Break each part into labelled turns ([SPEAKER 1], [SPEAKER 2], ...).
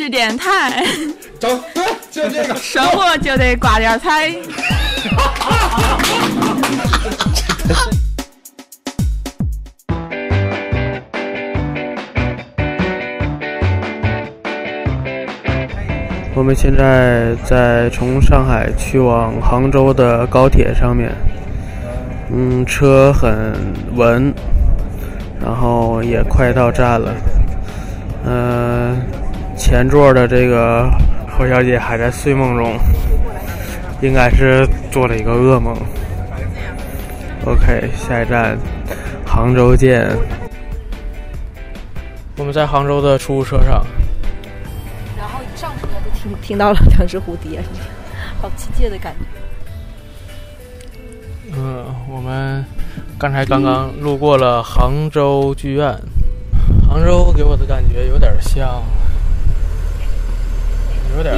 [SPEAKER 1] 视电台，
[SPEAKER 2] 走，对，就这个。
[SPEAKER 1] 生活就得挂点彩。
[SPEAKER 3] 我们现在在从上海去往杭州的高铁上面，嗯，车很稳，然后也快到站了。嗯、前座的这个侯小姐还在睡梦中，应该是做了一个噩梦。OK，下一站杭州见。我们在杭州的出租车上，
[SPEAKER 4] 然后一上车就听听到了两只蝴蝶，好亲切的感觉。
[SPEAKER 3] 嗯，我们刚才刚刚路过了杭州剧院。杭州给我的感觉有点像，有点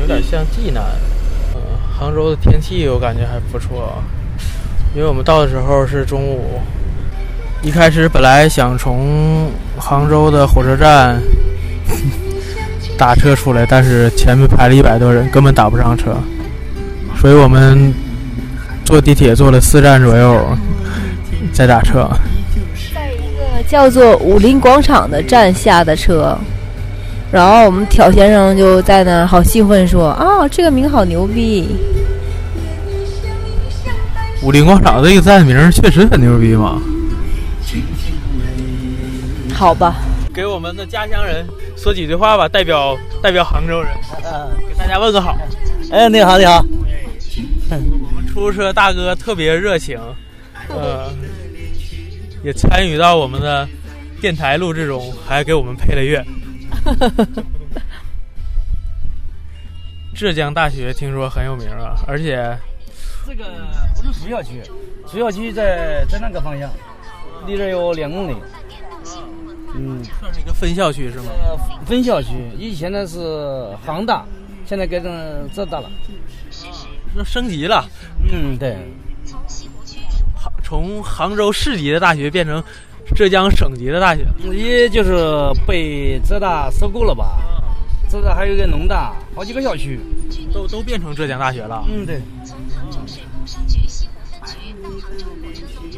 [SPEAKER 3] 有点像济南。嗯，杭州的天气我感觉还不错，因为我们到的时候是中午。一开始本来想从杭州的火车站 打车出来，但是前面排了一百多人，根本打不上车，所以我们坐地铁坐了四站左右，再打车。
[SPEAKER 4] 在一个叫做武林广场的站下的车，然后我们挑先生就在那儿好兴奋说：“啊，这个名好牛逼！
[SPEAKER 3] 武林广场这个站名确实很牛逼嘛。
[SPEAKER 4] 好吧，
[SPEAKER 3] 给我们的家乡人说几句话吧，代表代表杭州人，给大家问个好。
[SPEAKER 5] 哎，你好，你好。
[SPEAKER 3] 我们出租车大哥特别热情，呃，也参与到我们的电台录制中，还给我们配了乐。浙江大学听说很有名啊，而且
[SPEAKER 5] 这个不是主校区，主校区在在那个方向，离这有两公里。嗯，
[SPEAKER 3] 算是一个分校区是吗？
[SPEAKER 5] 呃，分校区，以前呢是杭大，现在改成浙大了。
[SPEAKER 3] 那升级了，
[SPEAKER 5] 嗯，对，
[SPEAKER 3] 杭从杭州市级的大学变成浙江省级的大学。
[SPEAKER 5] 一就是被浙大收购了吧？浙大还有一个农大，好几个校区。
[SPEAKER 3] 都都变成浙江大学了。
[SPEAKER 5] 嗯，对。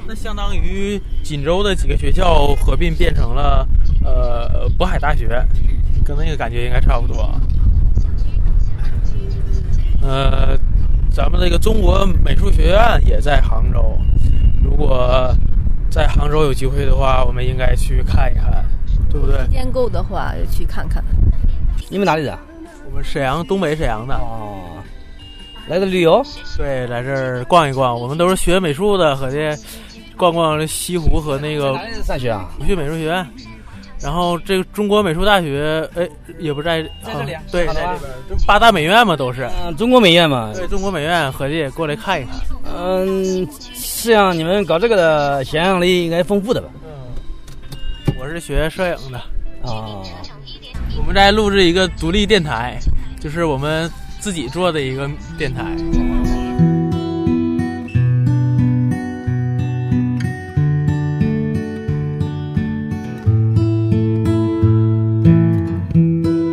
[SPEAKER 3] 那相当于锦州的几个学校合并变成了呃渤海大学，跟那个感觉应该差不多。呃，咱们这个中国美术学院也在杭州，如果在杭州有机会的话，我们应该去看一看，对不对？
[SPEAKER 4] 时间够的话就去看看。
[SPEAKER 5] 你们哪里的？
[SPEAKER 3] 我们沈阳，东北沈阳的。
[SPEAKER 5] 哦，来这旅游？
[SPEAKER 3] 对，来这儿逛一逛。我们都是学美术的，合计逛逛西湖和那个
[SPEAKER 5] 上学啊？
[SPEAKER 3] 去美术学院。然后这个中国美术大学，哎，也不在，
[SPEAKER 5] 在这里啊
[SPEAKER 3] 对，在这边，八大美院嘛，都是。
[SPEAKER 5] 嗯，中国美院嘛。
[SPEAKER 3] 对，中国美院，合计过来看一看。
[SPEAKER 5] 嗯，像你们搞这个的想象力应该丰富的吧？
[SPEAKER 3] 我是学摄影的，
[SPEAKER 5] 啊，
[SPEAKER 3] 我们在录制一个独立电台，就是我们自己做的一个电台。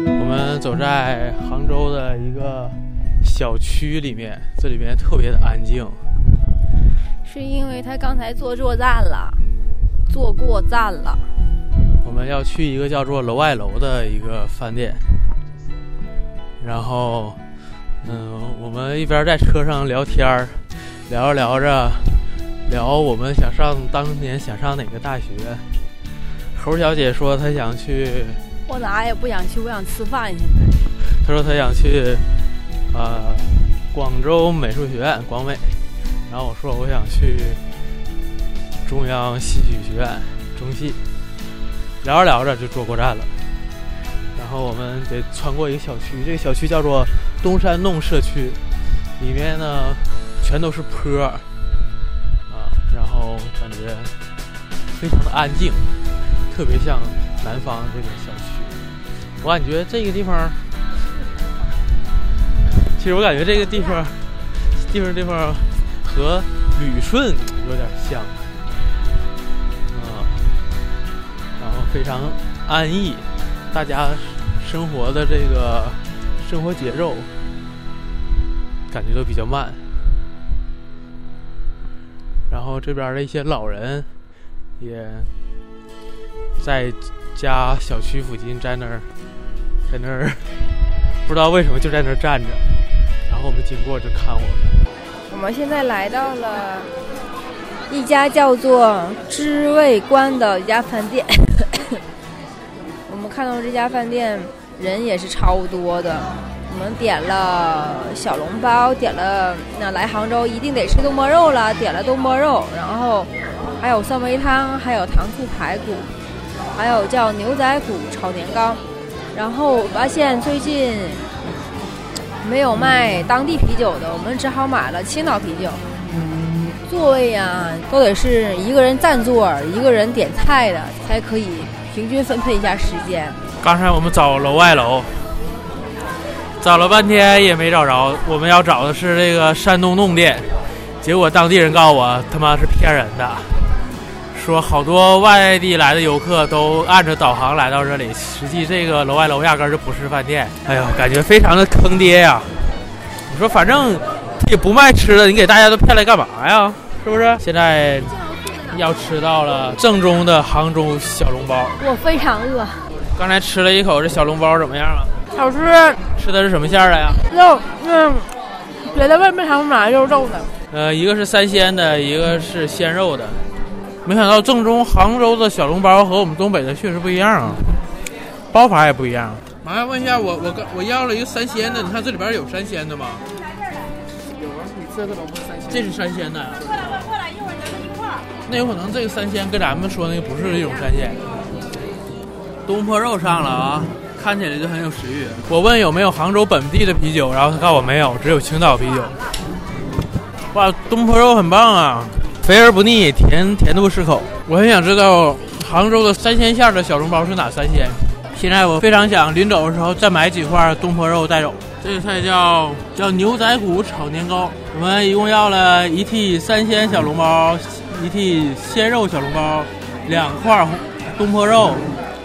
[SPEAKER 3] 我们走在杭州的一个小区里面，这里面特别的安静。
[SPEAKER 4] 是因为他刚才坐错站了，坐过站了。
[SPEAKER 3] 我们要去一个叫做楼外楼的一个饭店，然后，嗯，我们一边在车上聊天儿，聊着聊着，聊我们想上当年想上哪个大学。猴小姐说她想去，
[SPEAKER 4] 我哪也不想去，我想吃饭。现在
[SPEAKER 3] 她说她想去，呃，广州美术学院广美，然后我说我想去中央戏剧学院中戏。聊着聊着就坐过站了，然后我们得穿过一个小区，这个小区叫做东山弄社区，里面呢全都是坡啊，然后感觉非常的安静，特别像南方这个小区。我感觉这个地方，其实我感觉这个地方，地方地方和旅顺有点像。啊然后非常安逸，大家生活的这个生活节奏感觉都比较慢。然后这边的一些老人也在家小区附近，在那儿，在那儿，不知道为什么就在那儿站着。然后我们经过就看我们。
[SPEAKER 4] 我们现在来到了一家叫做知味观的一家饭店。我们看到这家饭店人也是超多的。我们点了小笼包，点了那来杭州一定得吃东坡肉了，点了东坡肉，然后还有酸梅汤，还有糖醋排骨，还有叫牛仔骨炒年糕。然后发现最近没有卖当地啤酒的，我们只好买了青岛啤酒。座位呀，都得是一个人占座，一个人点菜的，才可以平均分配一下时间。
[SPEAKER 3] 刚才我们找楼外楼，找了半天也没找着。我们要找的是这个山东弄店，结果当地人告诉我他妈是骗人的，说好多外地来的游客都按着导航来到这里，实际这个楼外楼压根儿就不是饭店。哎呦，感觉非常的坑爹呀！你说反正也不卖吃的，你给大家都骗来干嘛呀？是不是？现在要吃到了正宗的杭州小笼包。
[SPEAKER 4] 我非常饿，
[SPEAKER 3] 刚才吃了一口，这小笼包怎么样啊？
[SPEAKER 4] 好吃
[SPEAKER 3] 吃的是什么馅儿的呀？
[SPEAKER 4] 肉，嗯，别的外面他们买肉肉的。
[SPEAKER 3] 呃，一个是三鲜的，一个是鲜肉的。没想到正宗杭州的小笼包和我们东北的确实不一样啊，包法也不一样。麻烦问一下，我我刚我要了一个三鲜的，你看这里边有三鲜的吗？
[SPEAKER 2] 有啊，你这种不是三鲜。
[SPEAKER 3] 这是三鲜的呀。那有可能这个三鲜跟咱们说那个不是一种三鲜。东坡肉上了啊，看起来就很有食欲。我问有没有杭州本地的啤酒，然后他告诉我没有，只有青岛啤酒。哇，东坡肉很棒啊，肥而不腻，甜甜度适口。我很想知道杭州的三鲜馅的小笼包是哪三鲜。现在我非常想临走的时候再买几块东坡肉带走。这个菜叫叫牛仔骨炒年糕。我们一共要了一屉三鲜小笼包，一屉鲜肉小笼包，两块东坡肉，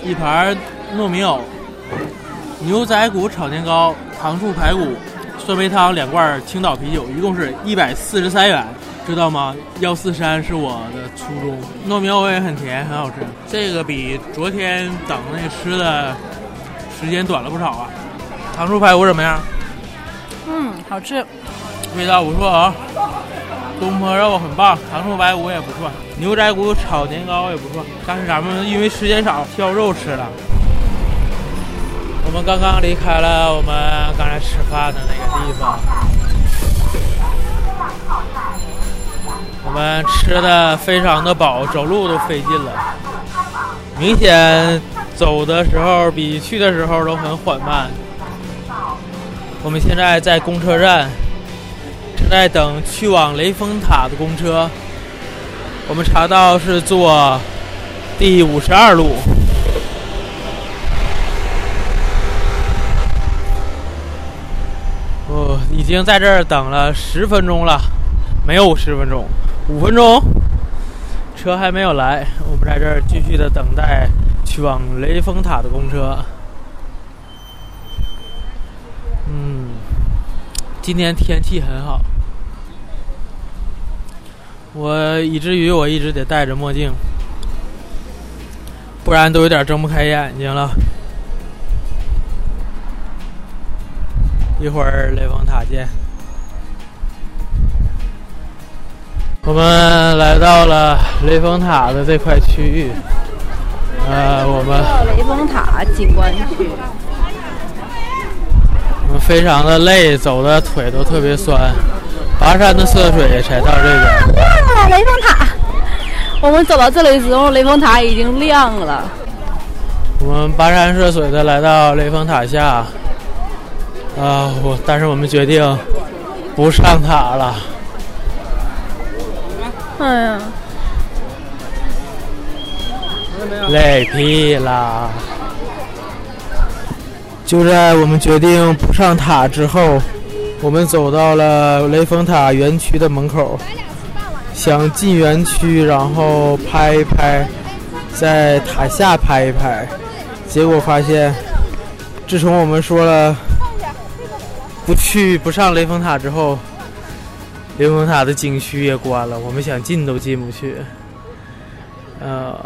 [SPEAKER 3] 一盘糯米藕，牛仔骨炒年糕，糖醋排骨，酸梅汤两罐青岛啤酒，一共是一百四十三元。知道吗？幺四三是我的初衷。糯米藕也很甜，很好吃。这个比昨天等那个吃的时间短了不少啊。糖醋排骨怎么样？
[SPEAKER 4] 嗯，好吃。
[SPEAKER 3] 味道不错啊。东坡肉很棒，糖醋排骨也不错，牛仔骨炒年糕也不错。但是咱们因为时间少，挑肉吃了。我们刚刚离开了我们刚才吃饭的那个地方。我们吃的非常的饱，走路都费劲了。明显走的时候比去的时候都很缓慢。我们现在在公车站，正在等去往雷峰塔的公车。我们查到是坐第五十二路。哦，已经在这儿等了十分钟了，没有十分钟。五分钟，车还没有来，我们在这儿继续的等待去往雷峰塔的公车。嗯，今天天气很好，我以至于我一直得戴着墨镜，不然都有点睁不开眼睛了。一会儿雷峰塔见。我们来到了雷峰塔的这块区域，呃，我们
[SPEAKER 4] 到雷峰塔景观区，
[SPEAKER 3] 我们非常的累，走的腿都特别酸，跋山的涉水才到这边。
[SPEAKER 4] 亮了，雷峰塔！我们走到这里的时候，雷峰塔已经亮了。
[SPEAKER 3] 我们跋山涉水的来到雷峰塔下，啊，我但是我们决定不上塔了。
[SPEAKER 4] 哎呀，
[SPEAKER 3] 累屁啦！就在我们决定不上塔之后，我们走到了雷峰塔园区的门口，想进园区，然后拍一拍，在塔下拍一拍，结果发现自从我们说了不去不上雷峰塔之后，雷峰塔的景区也关了，我们想进都进不去。呃，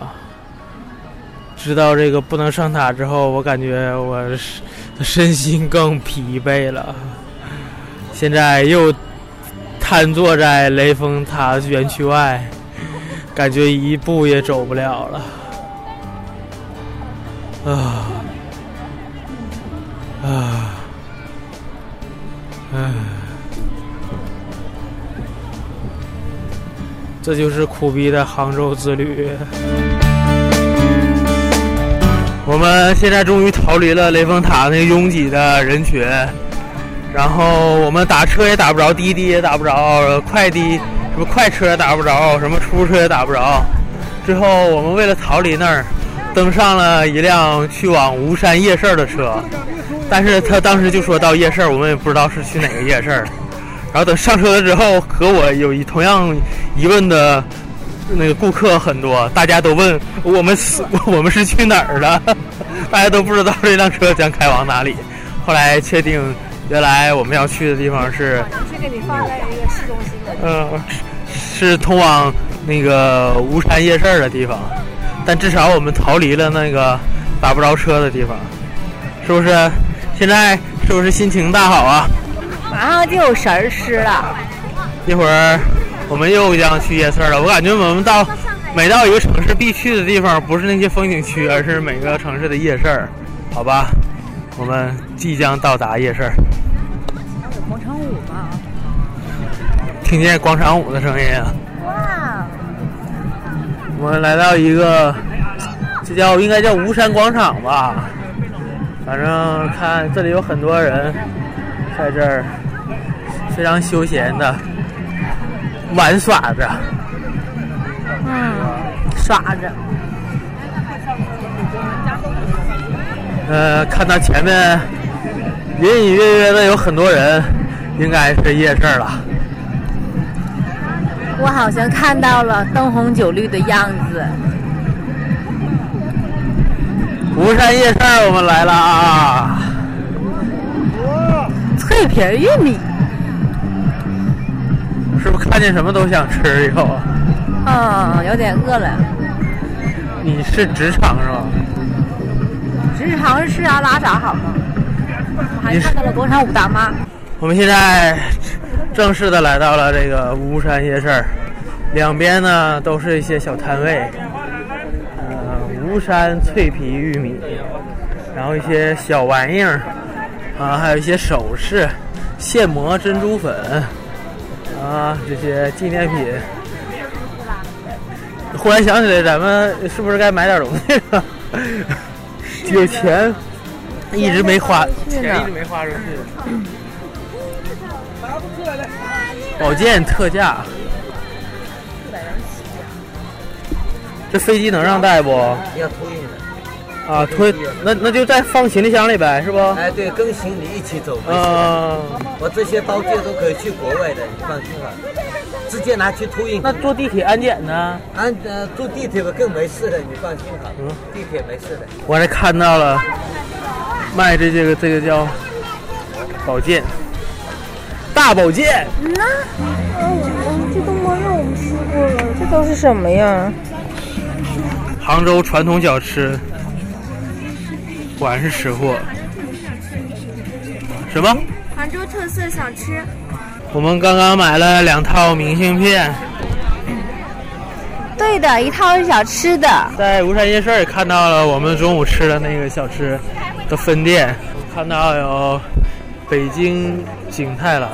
[SPEAKER 3] 知道这个不能上塔之后，我感觉我身心更疲惫了。现在又瘫坐在雷峰塔园区外，感觉一步也走不了了。啊啊这就是苦逼的杭州之旅。我们现在终于逃离了雷峰塔那个拥挤的人群，然后我们打车也打不着，滴滴也打不着，快滴什么快车也打不着，什么出租车也打不着。最后我们为了逃离那儿，登上了一辆去往吴山夜市的车，但是他当时就说到夜市，我们也不知道是去哪个夜市。然后等上车了之后，和我有一同样疑问的那个顾客很多，大家都问我们是 我们是去哪儿的，大家都不知道这辆车将开往哪里。后来确定，原来我们要去的地方是，
[SPEAKER 4] 是给你放在一个市中心的。
[SPEAKER 3] 嗯，是通往那个巫山夜市的地方，但至少我们逃离了那个打不着车的地方，是不是？现在是不是心情大好啊？
[SPEAKER 4] 马上就有食儿吃了。
[SPEAKER 3] 一会儿我们又将去夜市了。我感觉我们到每到一个城市必去的地方，不是那些风景区，而是每个城市的夜市。好吧，我们即将到达夜市。
[SPEAKER 4] 广场舞吧？
[SPEAKER 3] 听见广场舞的声音啊！
[SPEAKER 4] 哇！
[SPEAKER 3] 我们来到一个，这叫应该叫吴山广场吧。反正看这里有很多人在这儿非常休闲的玩耍着。
[SPEAKER 4] 嗯，耍着。
[SPEAKER 3] 呃，看到前面隐隐约约的有很多人，应该是夜市了。
[SPEAKER 4] 我好像看到了灯红酒绿的样子。
[SPEAKER 3] 吴山夜市我们来了啊！
[SPEAKER 4] 脆皮玉米。
[SPEAKER 3] 是不是看见什么都想吃以后？
[SPEAKER 4] 嗯，有点饿了。
[SPEAKER 3] 你是直肠是吧？
[SPEAKER 4] 直肠是吃啥拉啥好吗？我还看到了广场舞大妈。
[SPEAKER 3] 我们现在正式的来到了这个巫山夜市，两边呢都是一些小摊位，呃，巫山脆皮玉米，然后一些小玩意儿，啊，还有一些首饰、现磨珍珠粉，啊，这些纪念品。忽然想起来，咱们是不是该买点东西了？有钱一直没花，钱一直没花出去。宝剑特价，这飞机能让带不？
[SPEAKER 6] 要托运的。
[SPEAKER 3] 啊，推那那就再放行李箱里呗，是不？
[SPEAKER 6] 哎，对，跟行李一起走。
[SPEAKER 3] 啊，
[SPEAKER 6] 我这些刀剑都可以去国外的，你放心吧，直接拿去托运。
[SPEAKER 3] 那坐地铁安检呢？
[SPEAKER 6] 安呃，坐地铁吧更没事的，你放心好。嗯，地铁没事的。
[SPEAKER 3] 我还看到了卖的这个这个叫宝剑，大宝剑。
[SPEAKER 4] 那，嗯，这都没有我们吃过了，这都是什么呀？
[SPEAKER 3] 杭州传统小吃，果然是吃货。什么？
[SPEAKER 4] 杭州特色小吃。
[SPEAKER 3] 我们刚刚买了两套明信片。
[SPEAKER 4] 对的，一套是小吃的。
[SPEAKER 3] 在吴山夜市也看到了我们中午吃的那个小吃的分店，看到有北京景泰蓝，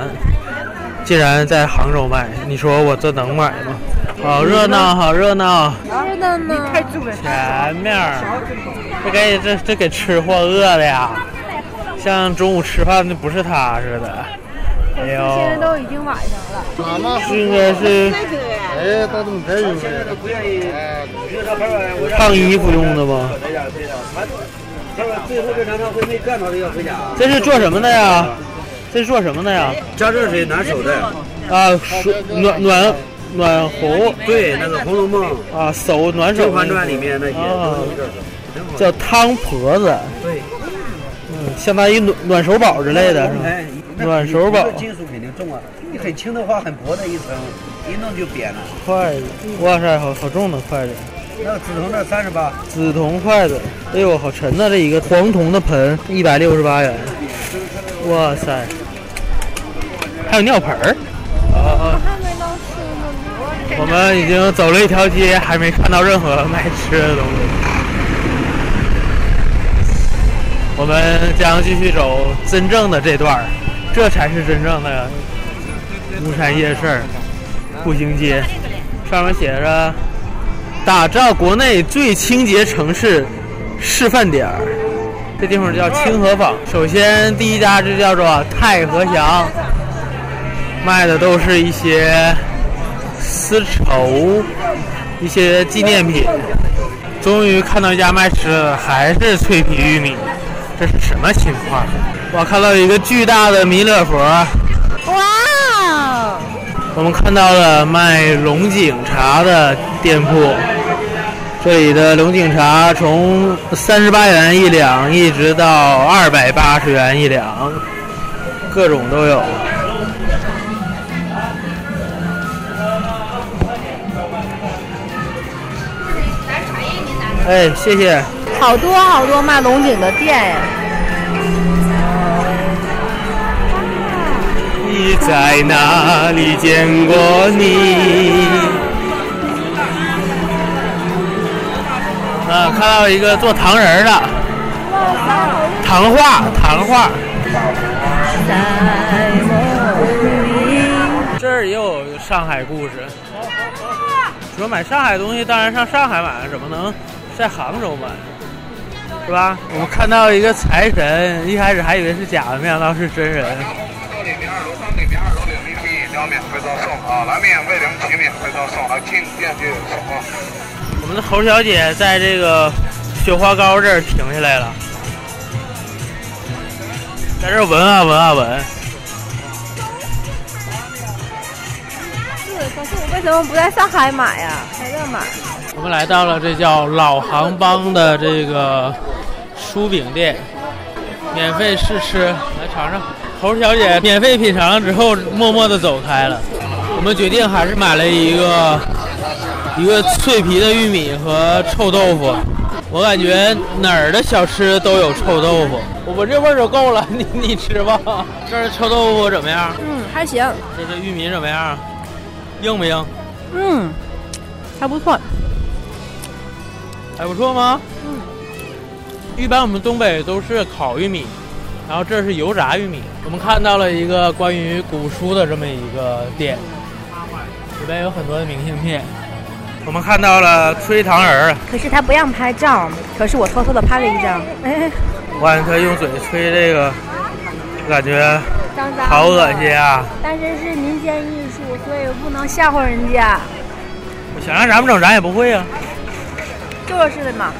[SPEAKER 3] 竟然在杭州卖，你说我这能买吗？好热闹，好热闹！
[SPEAKER 4] 是的呢。
[SPEAKER 3] 前面这给这这给吃货饿的呀，像中午吃饭的不是他似的。哎呦，
[SPEAKER 4] 现在都已经晚上了。
[SPEAKER 3] 是应该是
[SPEAKER 2] 哎，到这么太用的。
[SPEAKER 3] 烫衣服用的吗？
[SPEAKER 6] 最后这
[SPEAKER 3] 是做什么的呀？这是做什么的呀？
[SPEAKER 6] 加热水暖手的。
[SPEAKER 3] 啊，水暖暖暖壶。
[SPEAKER 6] 对，那个《红楼梦》
[SPEAKER 3] 啊，手暖手。
[SPEAKER 6] 《甄嬛传》里面那些
[SPEAKER 3] 啊
[SPEAKER 6] 都是这个。
[SPEAKER 3] 叫汤婆子。
[SPEAKER 6] 对。
[SPEAKER 3] 嗯，
[SPEAKER 2] 相当于暖暖手宝之类的，是吧？
[SPEAKER 6] 哎，
[SPEAKER 2] 暖手宝
[SPEAKER 6] 金属肯定重啊，你很轻的话，很薄的一层，一弄就扁了。
[SPEAKER 2] 筷子，哇塞，好好重的筷子，
[SPEAKER 6] 那个紫铜的三十八，
[SPEAKER 2] 紫铜筷子，哎呦，好沉呐！这一个黄铜的盆，一百六十八元，哇塞，还有尿盆儿。啊，
[SPEAKER 4] 还没到吃呢。
[SPEAKER 3] 我们已经走了一条街，还没看到任何卖吃的东西。我们将继续走真正的这段，这才是真正的巫山夜市步行街。上面写着“打造国内最清洁城市示范点”，这地方叫清河坊。首先，第一家就叫做太和祥，卖的都是一些丝绸、一些纪念品。终于看到一家卖吃的，还是脆皮玉米，这是什么情况？我看到一个巨大的弥勒佛，
[SPEAKER 4] 哇！
[SPEAKER 3] 我们看到了卖龙井茶的店铺，这里的龙井茶从三十八元一两一直到二百八十元一两，各种都有。哎，谢谢。
[SPEAKER 4] 好多好多卖龙井的店呀。
[SPEAKER 3] 你在哪里见过你？啊，看到一个做糖人儿的，糖画，糖画。这儿也有上海故事。说买上海东西，当然上上海买，怎么能在杭州买？是吧？我们看到一个财神，一开始还以为是假的，没想到是真人。
[SPEAKER 7] 楼里面二楼上里面二楼领礼品饮料免费赠送啊，来免费领取免费赠送啊，进店就有送啊。
[SPEAKER 3] 我们的侯小姐在这个雪花膏这儿停下来了，在这儿闻啊闻啊闻。
[SPEAKER 4] 是，可是我为什么不在上海买呀？在这买。
[SPEAKER 3] 我们来到了这叫老杭帮的这个酥饼店，免费试吃，来尝尝。猴小姐免费品尝了之后，默默的走开了。我们决定还是买了一个一个脆皮的玉米和臭豆腐。我感觉哪儿的小吃都有臭豆腐，我闻这味儿就够了。你你吃吧。这儿臭豆腐怎么样？
[SPEAKER 4] 嗯，还行。
[SPEAKER 3] 这这玉米怎么样？硬不硬？
[SPEAKER 1] 嗯，还不错。
[SPEAKER 3] 还不错吗？嗯。一般我们东北都是烤玉米，然后这是油炸玉米。我们看到了一个关于古书的这么一个店，里边有很多的明信片。我们看到了吹糖人儿，
[SPEAKER 4] 可是他不让拍照，可是我偷偷的拍了一张。哎，
[SPEAKER 3] 我看他用嘴吹这个，感觉。好恶心啊！
[SPEAKER 4] 但是是民间艺术，所以不能吓唬人家。
[SPEAKER 3] 我想让咱们整，咱也不会啊。
[SPEAKER 4] 就是的嘛。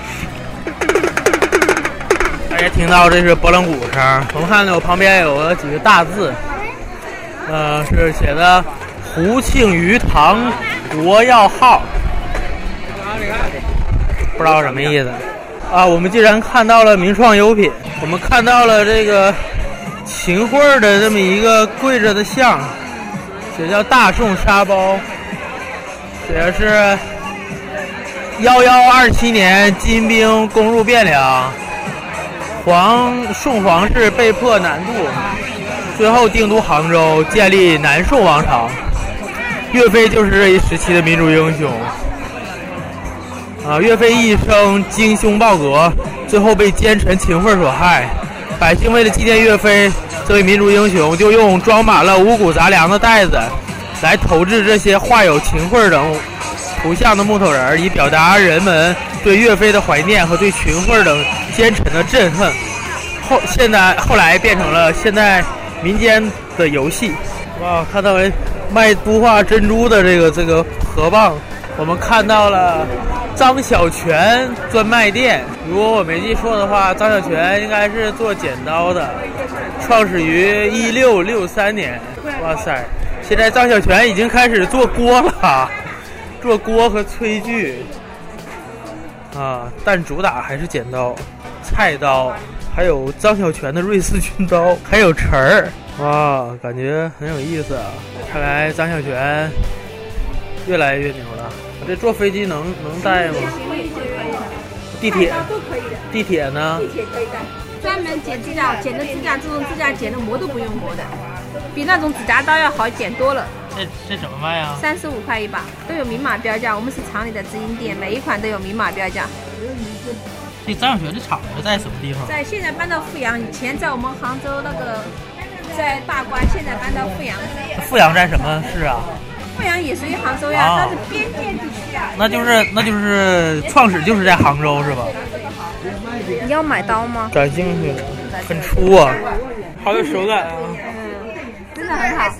[SPEAKER 3] 大家听到这是拨浪鼓声，我们看到旁边有个几个大字，呃，是写的“胡庆余堂国药号”，不知道什么意思。啊，我们竟然看到了名创优品，我们看到了这个秦桧的这么一个跪着的像，写叫“大宋沙包”，写的是。幺幺二七年，金兵攻入汴梁，皇宋皇室被迫南渡，最后定都杭州，建立南宋王朝。岳飞就是这一时期的民族英雄。啊，岳飞一生精凶报国，最后被奸臣秦桧所害。百姓为了纪念岳飞这位民族英雄，就用装满了五谷杂粮的袋子来投掷这些画有秦桧等图像的木头人，以表达人们对岳飞的怀念和对秦桧等奸臣的憎恨。后现在后来变成了现在民间的游戏。哇，看到没？卖都化珍珠的这个这个河蚌，我们看到了张小泉专卖店。如果我没记错的话，张小泉应该是做剪刀的，创始于一六六三年。哇塞，现在张小泉已经开始做锅了。做锅和炊具啊，但主打还是剪刀、菜刀，还有张小泉的瑞士军刀，还有词儿，哇，感觉很有意思啊！看来张小泉越来越牛了。这坐飞机能能带吗？地铁
[SPEAKER 8] 都可以的，
[SPEAKER 3] 地铁呢？
[SPEAKER 8] 地铁可以带。专门剪指甲，剪的指甲，这种指甲剪的磨都不用磨的，比那种指甲刀要好剪多了。
[SPEAKER 3] 这这怎么卖呀？
[SPEAKER 8] 三十五块一把，都有明码标价。我们是厂里的直营店，每一款都有明码标价。
[SPEAKER 3] 这张小泉的厂子在什么地方？
[SPEAKER 8] 在现在搬到富阳，以前在我们杭州那个在大关，现在搬到富阳。
[SPEAKER 3] 富阳在什么市啊？
[SPEAKER 8] 富阳也属于杭州呀，它是边界地区啊。
[SPEAKER 3] 那就是那就是创始就是在杭州是吧？
[SPEAKER 4] 你要买刀吗？
[SPEAKER 3] 感兴趣，很粗啊，好有手感啊。
[SPEAKER 8] 真的很好，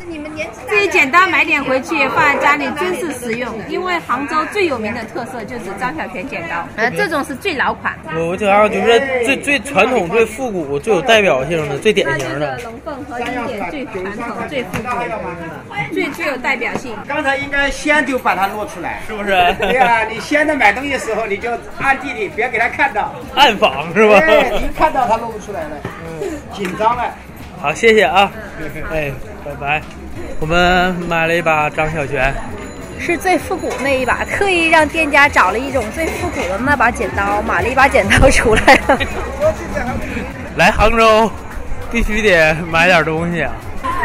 [SPEAKER 8] 这些剪刀买点回去放在家里真是实用。因为杭州最有名的特色就是张小泉剪刀，呃，这种是最老款。
[SPEAKER 3] 我我觉得就是最最传统、最复古、最有代表性的、最典型的。
[SPEAKER 8] 龙凤和经典最传统、最复古、最具有代表性。
[SPEAKER 9] 刚才应该先就把它露出来，
[SPEAKER 3] 是不是？
[SPEAKER 9] 对呀，你先在买东西的时候，你就暗地里别给他看到，
[SPEAKER 3] 暗访是吧？
[SPEAKER 9] 对，一看到他露不出来了，嗯，紧张了。
[SPEAKER 3] 好，谢谢啊，哎，拜拜。我们买了一把张小泉，
[SPEAKER 4] 是最复古那一把，特意让店家找了一种最复古的那把剪刀，买了一把剪刀出来了。
[SPEAKER 3] 来杭州必须得买点东西啊！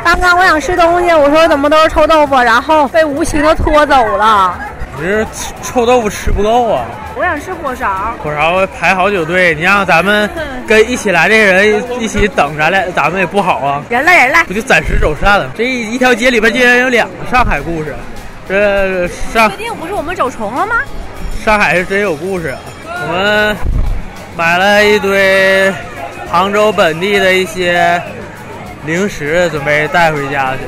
[SPEAKER 4] 刚刚我想吃东西，我说怎么都是臭豆腐，然后被无情的拖走了。
[SPEAKER 3] 你这臭豆腐吃不够啊！
[SPEAKER 4] 我想吃火烧，
[SPEAKER 3] 火烧排好久队，你让咱们跟一起来的人一起等咱俩，咱们也不好啊。
[SPEAKER 4] 人来人来，
[SPEAKER 3] 不就暂时走散了？这一条街里边竟然有两个上海故事，这上
[SPEAKER 4] 确定不是我们走重了吗？
[SPEAKER 3] 上海是真有故事啊！我们买了一堆杭州本地的一些零食，准备带回家去。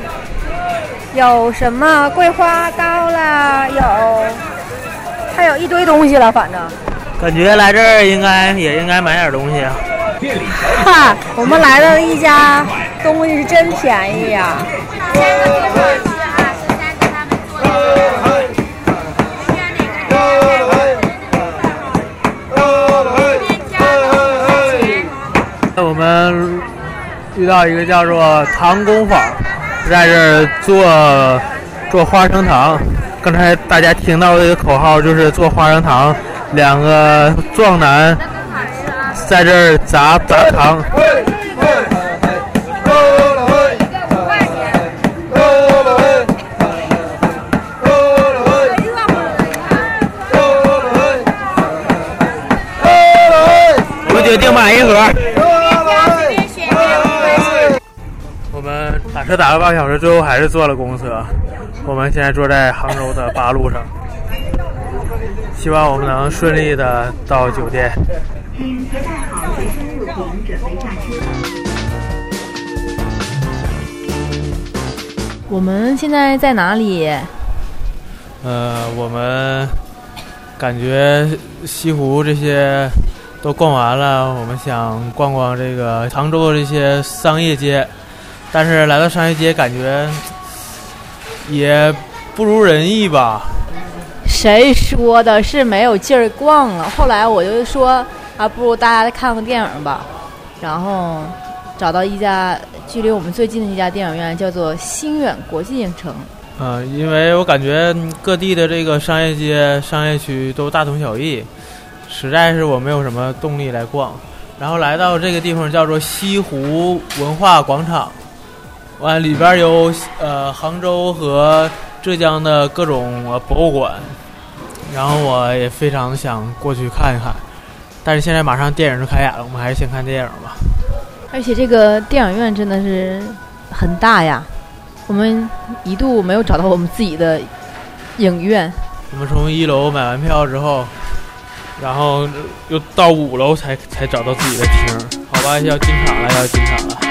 [SPEAKER 4] 有什么桂花糕啦？有，还有一堆东西了，反正。
[SPEAKER 3] 感觉来这儿应该也应该买点东西啊。
[SPEAKER 4] 哈，我们来到一家，东西是真便宜呀、
[SPEAKER 3] 我们遇到一个叫做糖工坊，在这做做花生糖。刚才大家听到的一个口号就是做花生糖，两个壮男在这砸砸糖。我们决定买一盒。车打了半个小时，最后还是坐了公车。我们现在坐在杭州的八路上，希望我们能顺利的到酒店。
[SPEAKER 4] 我们现在在哪里？
[SPEAKER 10] 呃，我们感觉西湖这些都逛完了，我们想逛逛这个杭州的这些商业街，但是来到商业街，感觉也不如人意吧。
[SPEAKER 4] 谁说的是没有劲儿逛了？后来我就说啊，不如大家看个电影吧。然后找到一家距离我们最近的一家电影院，叫做星远国际影城。
[SPEAKER 10] 嗯、因为我感觉各地的这个商业街、商业区都大同小异，实在是我没有什么动力来逛。然后来到这个地方叫做西湖文化广场，完里边有呃杭州和浙江的各种博物馆，然后我也非常想过去看一看。但是现在马上电影就开演了，我们还是先看电影吧。
[SPEAKER 4] 而且这个电影院真的是很大呀，我们一度没有找到我们自己的影院。
[SPEAKER 10] 我们从一楼买完票之后，然后又到五楼才才找到自己的厅。好吧，要进场了，要进场了。